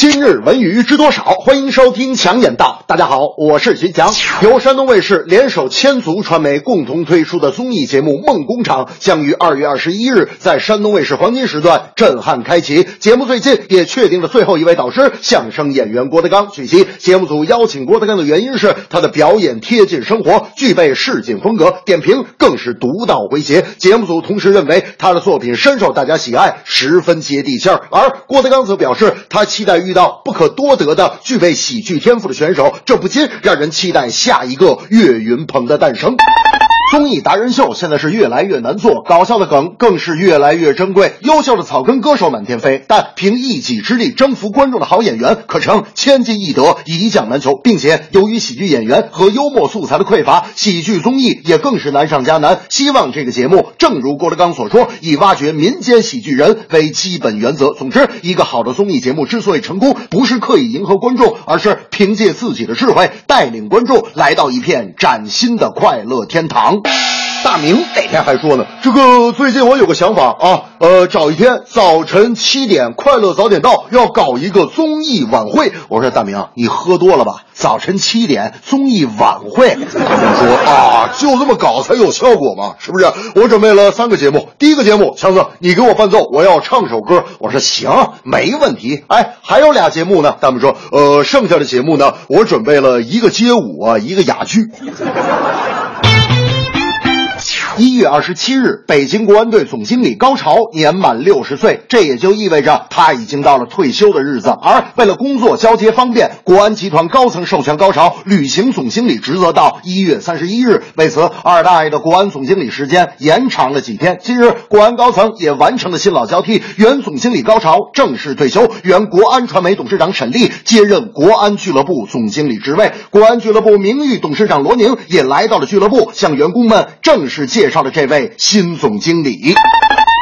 今日文娱知多少？欢迎收听强眼道。大家好，我是徐强。由山东卫视联手千足传媒共同推出的综艺节目《梦工厂》将于二月二十一日在山东卫视黄金时段震撼开启。节目最近也确定了最后一位导师——相声演员郭德纲。据悉，节目组邀请郭德纲的原因是他的表演贴近生活，具备市井风格，点评更是独到诙谐。节目组同时认为他的作品深受大家喜爱，十分接地气儿。而郭德纲则表示，他期待遇到不可多得的具备喜剧天赋的选手，这不禁让人期待下一个岳云鹏的诞生。综艺达人秀现在是越来越难做，搞笑的梗更是越来越珍贵，优秀的草根歌手满天飞，但凭一己之力征服观众的好演员可称千金易得，一将难求。并且由于喜剧演员和幽默素材的匮乏，喜剧综艺也更是难上加难。希望这个节目正如郭德纲所说，以挖掘民间喜剧人为基本原则。总之，一个好的综艺节目之所以成功，不是刻意迎合观众，而是凭借自己的智慧带领观众来到一片崭新的快乐天堂。大明那天还说呢，这个最近我有个想法啊，呃，找一天早晨七点，快乐早点到，要搞一个综艺晚会。我说大明，你喝多了吧？早晨七点综艺晚会？大明说啊，就这么搞才有效果嘛，是不是？我准备了三个节目，第一个节目，强子你给我伴奏，我要唱首歌。我说行，没问题。哎，还有俩节目呢，大明说，呃，剩下的节目呢，我准备了一个街舞啊，一个哑剧。一月二十七日，北京国安队总经理高潮年满六十岁，这也就意味着他已经到了退休的日子。而为了工作交接方便，国安集团高层授权高潮履行总经理职责到一月三十一日。为此，二大爷的国安总经理时间延长了几天。今日，国安高层也完成了新老交替，原总经理高潮正式退休，原国安传媒董事长沈丽接任国安俱乐部总经理职位。国安俱乐部名誉董事长罗宁也来到了俱乐部，向员工们正式介介绍的这位新总经理。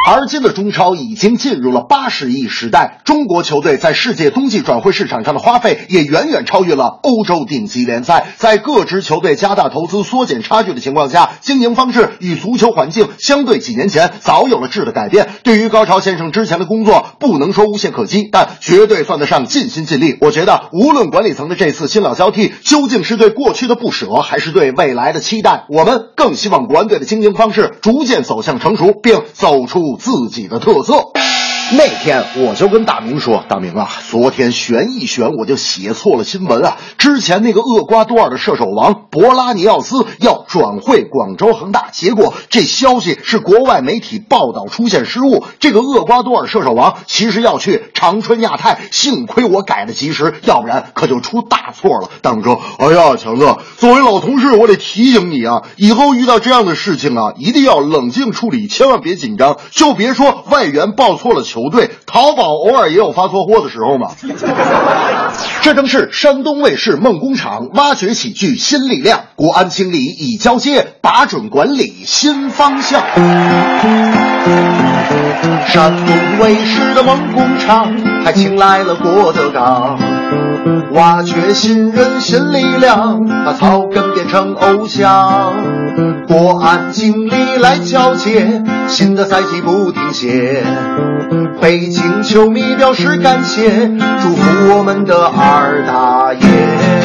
而今的中超已经进入了八十亿时代，中国球队在世界冬季转会市场上的花费也远远超越了欧洲顶级联赛。在各支球队加大投资、缩减差距的情况下，经营方式与足球环境相对几年前早有了质的改变。对于高超先生之前的工作，不能说无懈可击，但绝对算得上尽心尽力。我觉得，无论管理层的这次新老交替究竟是对过去的不舍，还是对未来的期待，我们更希望国安队的经营方式逐渐走向成熟，并走出。自己的特色。那天我就跟大明说：“大明啊，昨天悬一悬，我就写错了新闻啊。之前那个厄瓜多尔的射手王博拉尼奥斯要转会广州恒大，结果这消息是国外媒体报道出现失误。这个厄瓜多尔射手王其实要去长春亚泰，幸亏我改的及时，要不然可就出大错了。”大明说：“哎呀，强子，作为老同事，我得提醒你啊，以后遇到这样的事情啊，一定要冷静处理，千万别紧张。就别说外援报错了球。”队淘宝偶尔也有发错货的时候嘛。这正是山东卫视梦工厂挖掘喜剧新力量，国安经理已交接，把准管理新方向。山东卫视的梦工厂还请来了郭德纲，挖掘新人新力量，把草根变成偶像。国安经理来交接，新的赛季不停歇。北京球迷表示感谢，祝福我们的二大爷。